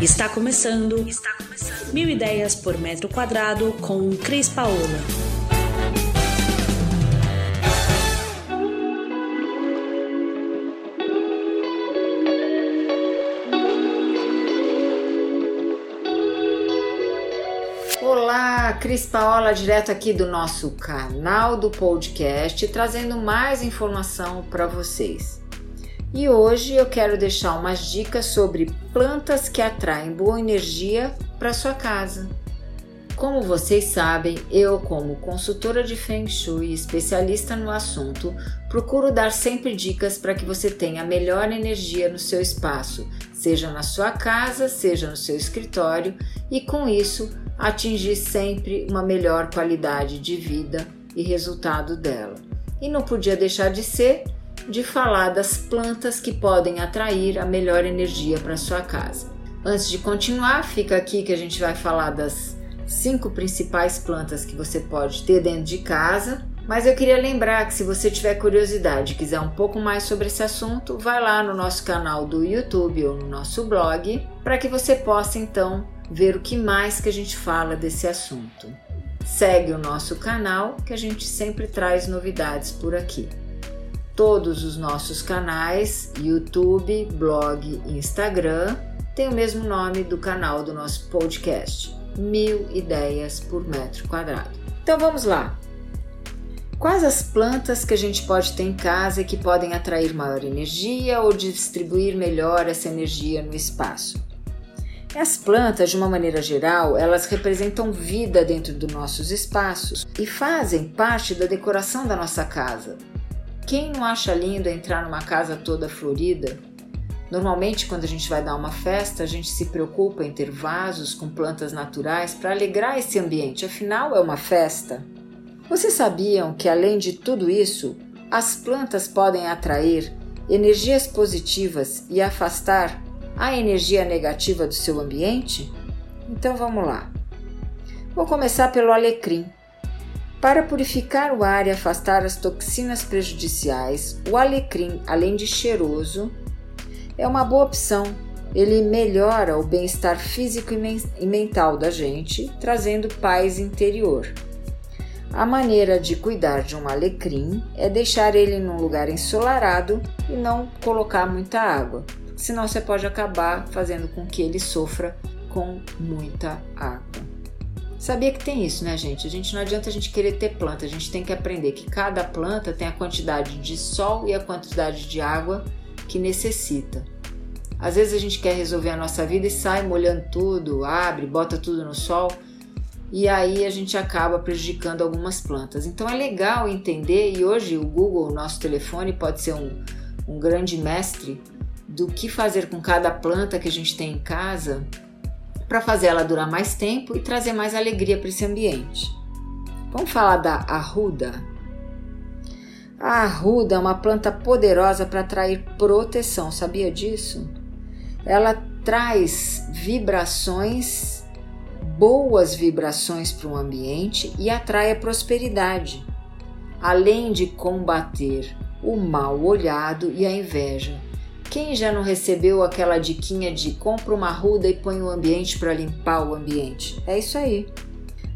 Está começando. Está começando. Mil ideias por metro quadrado com Cris Paola. Olá, Cris Paola, direto aqui do nosso canal do podcast, trazendo mais informação para vocês. E hoje eu quero deixar umas dicas sobre plantas que atraem boa energia para sua casa. Como vocês sabem, eu, como consultora de Feng Shui e especialista no assunto, procuro dar sempre dicas para que você tenha a melhor energia no seu espaço, seja na sua casa, seja no seu escritório, e com isso atingir sempre uma melhor qualidade de vida e resultado dela. E não podia deixar de ser de falar das plantas que podem atrair a melhor energia para sua casa. Antes de continuar, fica aqui que a gente vai falar das cinco principais plantas que você pode ter dentro de casa. Mas eu queria lembrar que se você tiver curiosidade e quiser um pouco mais sobre esse assunto, vai lá no nosso canal do YouTube ou no nosso blog, para que você possa então ver o que mais que a gente fala desse assunto. Segue o nosso canal que a gente sempre traz novidades por aqui. Todos os nossos canais, YouTube, blog e Instagram, têm o mesmo nome do canal do nosso podcast, Mil Ideias por Metro Quadrado. Então vamos lá! Quais as plantas que a gente pode ter em casa que podem atrair maior energia ou distribuir melhor essa energia no espaço? As plantas, de uma maneira geral, elas representam vida dentro dos nossos espaços e fazem parte da decoração da nossa casa, quem não acha lindo entrar numa casa toda florida? Normalmente, quando a gente vai dar uma festa, a gente se preocupa em ter vasos com plantas naturais para alegrar esse ambiente, afinal, é uma festa. Vocês sabiam que, além de tudo isso, as plantas podem atrair energias positivas e afastar a energia negativa do seu ambiente? Então vamos lá. Vou começar pelo alecrim. Para purificar o ar e afastar as toxinas prejudiciais, o alecrim, além de cheiroso, é uma boa opção. Ele melhora o bem-estar físico e mental da gente, trazendo paz interior. A maneira de cuidar de um alecrim é deixar ele num lugar ensolarado e não colocar muita água, senão você pode acabar fazendo com que ele sofra com muita água. Sabia que tem isso, né, gente? A gente não adianta a gente querer ter planta, a gente tem que aprender que cada planta tem a quantidade de sol e a quantidade de água que necessita. Às vezes a gente quer resolver a nossa vida e sai molhando tudo, abre, bota tudo no sol e aí a gente acaba prejudicando algumas plantas. Então é legal entender e hoje o Google, o nosso telefone, pode ser um, um grande mestre do que fazer com cada planta que a gente tem em casa para fazer ela durar mais tempo e trazer mais alegria para esse ambiente. Vamos falar da arruda? A arruda é uma planta poderosa para atrair proteção, sabia disso? Ela traz vibrações, boas vibrações para o ambiente e atrai a prosperidade, além de combater o mal olhado e a inveja. Quem já não recebeu aquela diquinha de compra uma arruda e põe o ambiente para limpar o ambiente? É isso aí.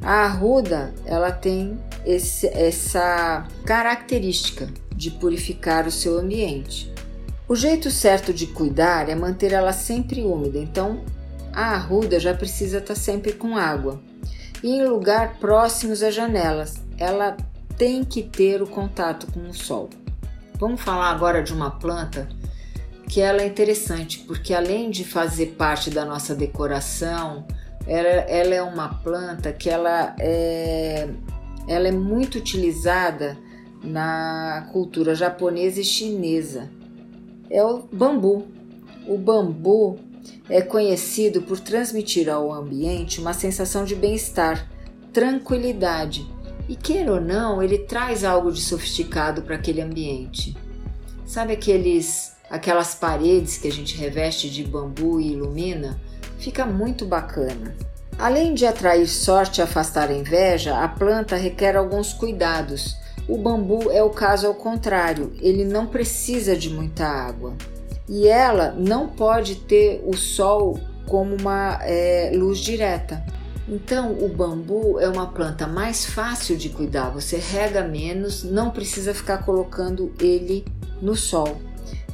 A arruda, ela tem esse, essa característica de purificar o seu ambiente. O jeito certo de cuidar é manter ela sempre úmida, então a arruda já precisa estar tá sempre com água. E em lugar próximos às janelas, ela tem que ter o contato com o sol. Vamos falar agora de uma planta que ela é interessante, porque além de fazer parte da nossa decoração, ela, ela é uma planta que ela é, ela é muito utilizada na cultura japonesa e chinesa. É o bambu. O bambu é conhecido por transmitir ao ambiente uma sensação de bem-estar, tranquilidade. E queira ou não, ele traz algo de sofisticado para aquele ambiente. Sabe aqueles aquelas paredes que a gente reveste de bambu e ilumina, fica muito bacana. Além de atrair sorte e afastar a inveja, a planta requer alguns cuidados. O bambu é o caso ao contrário, ele não precisa de muita água. E ela não pode ter o sol como uma é, luz direta. Então, o bambu é uma planta mais fácil de cuidar. Você rega menos, não precisa ficar colocando ele no sol.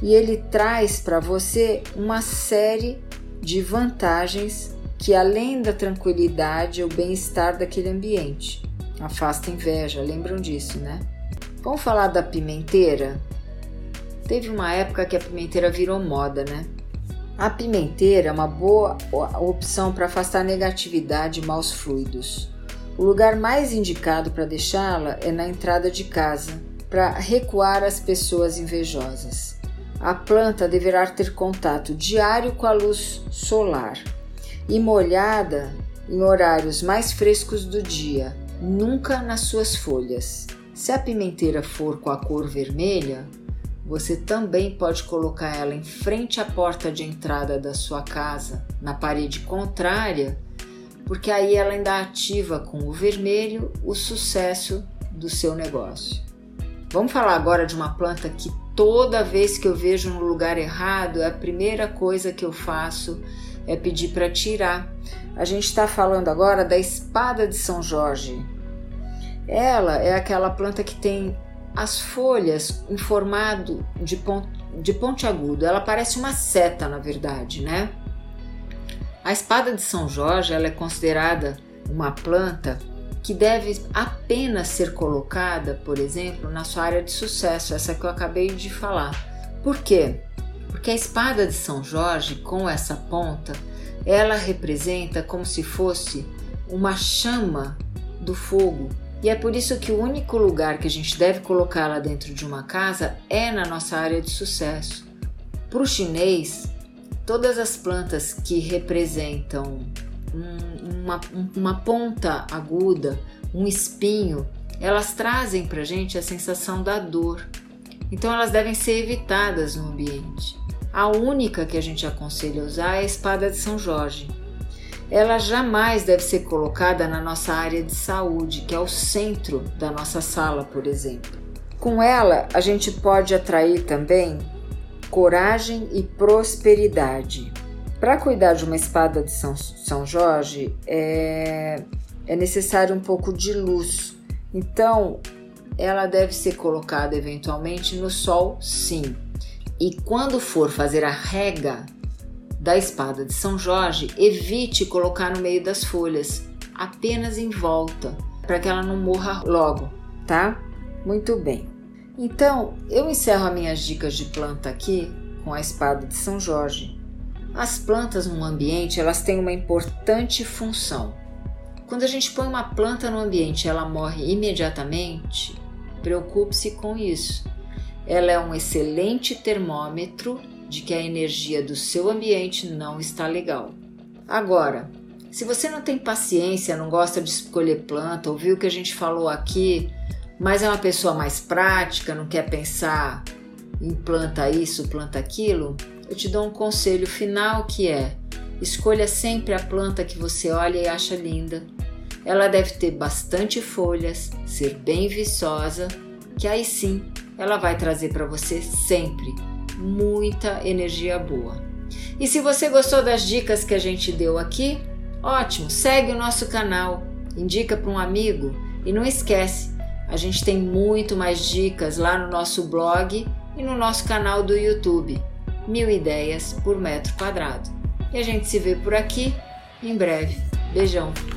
E ele traz para você uma série de vantagens que, além da tranquilidade, é o bem-estar daquele ambiente. Afasta inveja, lembram disso, né? Vamos falar da pimenteira? Teve uma época que a pimenteira virou moda, né? A pimenteira é uma boa opção para afastar negatividade e maus fluidos. O lugar mais indicado para deixá-la é na entrada de casa, para recuar as pessoas invejosas. A planta deverá ter contato diário com a luz solar e molhada em horários mais frescos do dia, nunca nas suas folhas. Se a pimenteira for com a cor vermelha, você também pode colocar ela em frente à porta de entrada da sua casa, na parede contrária, porque aí ela ainda ativa com o vermelho o sucesso do seu negócio. Vamos falar agora de uma planta que toda vez que eu vejo no lugar errado, a primeira coisa que eu faço é pedir para tirar. A gente está falando agora da espada de São Jorge. Ela é aquela planta que tem as folhas em formato de, ponto, de pontiagudo. Ela parece uma seta, na verdade, né? A espada de São Jorge ela é considerada uma planta que deve apenas ser colocada, por exemplo, na sua área de sucesso, essa que eu acabei de falar. Por quê? Porque a espada de São Jorge, com essa ponta, ela representa como se fosse uma chama do fogo e é por isso que o único lugar que a gente deve colocá-la dentro de uma casa é na nossa área de sucesso. Para o chinês, todas as plantas que representam um, uma, uma ponta aguda, um espinho, elas trazem para a gente a sensação da dor. Então elas devem ser evitadas no ambiente. A única que a gente aconselha usar é a espada de São Jorge ela jamais deve ser colocada na nossa área de saúde, que é o centro da nossa sala, por exemplo. Com ela, a gente pode atrair também coragem e prosperidade. Para cuidar de uma espada de São, São Jorge, é, é necessário um pouco de luz. Então, ela deve ser colocada eventualmente no sol, sim. E quando for fazer a rega da espada de São Jorge, evite colocar no meio das folhas, apenas em volta, para que ela não morra logo, tá? Muito bem. Então, eu encerro as minhas dicas de planta aqui com a espada de São Jorge. As plantas no ambiente, elas têm uma importante função. Quando a gente põe uma planta no ambiente, ela morre imediatamente. Preocupe-se com isso. Ela é um excelente termômetro de que a energia do seu ambiente não está legal. Agora, se você não tem paciência, não gosta de escolher planta, ouviu o que a gente falou aqui, mas é uma pessoa mais prática, não quer pensar em planta isso, planta aquilo, eu te dou um conselho final que é: escolha sempre a planta que você olha e acha linda. Ela deve ter bastante folhas, ser bem viçosa, que aí sim ela vai trazer para você sempre muita energia boa. E se você gostou das dicas que a gente deu aqui, ótimo, segue o nosso canal, indica para um amigo e não esquece, a gente tem muito mais dicas lá no nosso blog e no nosso canal do YouTube, Mil Ideias por Metro Quadrado. E a gente se vê por aqui em breve. Beijão!